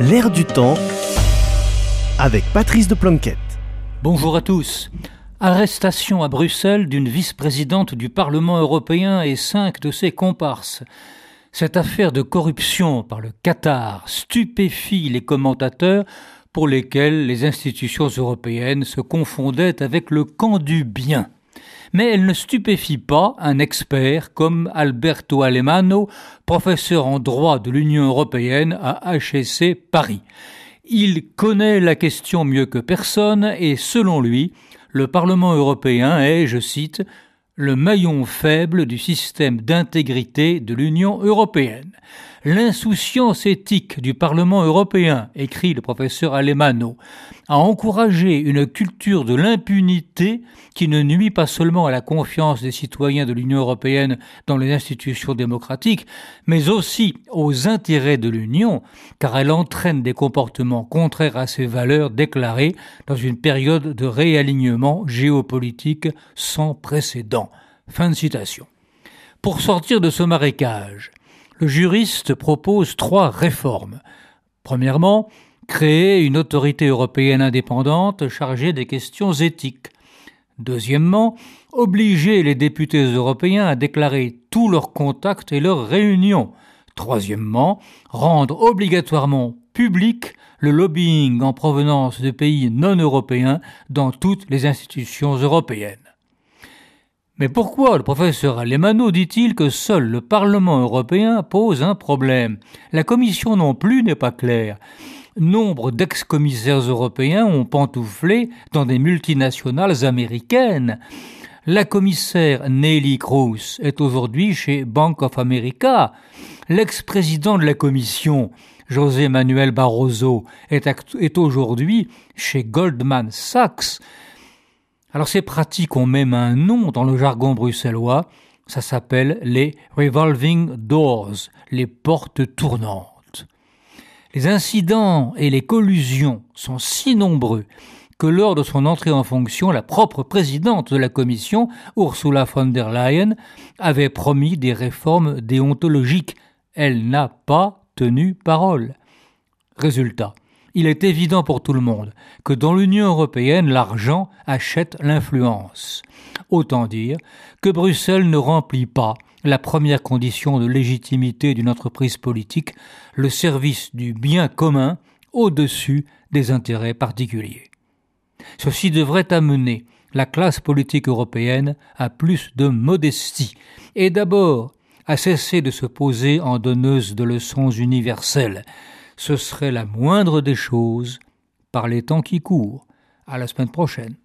L'air du temps avec Patrice de Planquette. Bonjour à tous. Arrestation à Bruxelles d'une vice-présidente du Parlement européen et cinq de ses comparses. Cette affaire de corruption par le Qatar stupéfie les commentateurs pour lesquels les institutions européennes se confondaient avec le camp du bien mais elle ne stupéfie pas un expert comme Alberto Alemano, professeur en droit de l'Union européenne à HEC Paris. Il connaît la question mieux que personne et selon lui, le Parlement européen est, je cite, le maillon faible du système d'intégrité de l'Union européenne. L'insouciance éthique du Parlement européen, écrit le professeur Alemano, a encouragé une culture de l'impunité qui ne nuit pas seulement à la confiance des citoyens de l'Union européenne dans les institutions démocratiques, mais aussi aux intérêts de l'Union, car elle entraîne des comportements contraires à ses valeurs déclarées dans une période de réalignement géopolitique sans précédent. Fin de citation. Pour sortir de ce marécage, le juriste propose trois réformes. Premièrement, créer une autorité européenne indépendante chargée des questions éthiques. Deuxièmement, obliger les députés européens à déclarer tous leurs contacts et leurs réunions. Troisièmement, rendre obligatoirement public le lobbying en provenance de pays non européens dans toutes les institutions européennes. Mais pourquoi le professeur Alemano dit-il que seul le Parlement européen pose un problème? La Commission non plus n'est pas claire. Nombre d'ex-commissaires européens ont pantouflé dans des multinationales américaines. La commissaire Nelly Cruz est aujourd'hui chez Bank of America. L'ex-président de la Commission, José Manuel Barroso, est, est aujourd'hui chez Goldman Sachs. Alors ces pratiques ont même un nom dans le jargon bruxellois, ça s'appelle les revolving doors, les portes tournantes. Les incidents et les collusions sont si nombreux que lors de son entrée en fonction, la propre présidente de la Commission, Ursula von der Leyen, avait promis des réformes déontologiques. Elle n'a pas tenu parole. Résultat, il est évident pour tout le monde que dans l'Union européenne, l'argent achète l'influence. Autant dire que Bruxelles ne remplit pas la première condition de légitimité d'une entreprise politique, le service du bien commun au-dessus des intérêts particuliers. Ceci devrait amener la classe politique européenne à plus de modestie, et d'abord à cesser de se poser en donneuse de leçons universelles, ce serait la moindre des choses par les temps qui courent. À la semaine prochaine.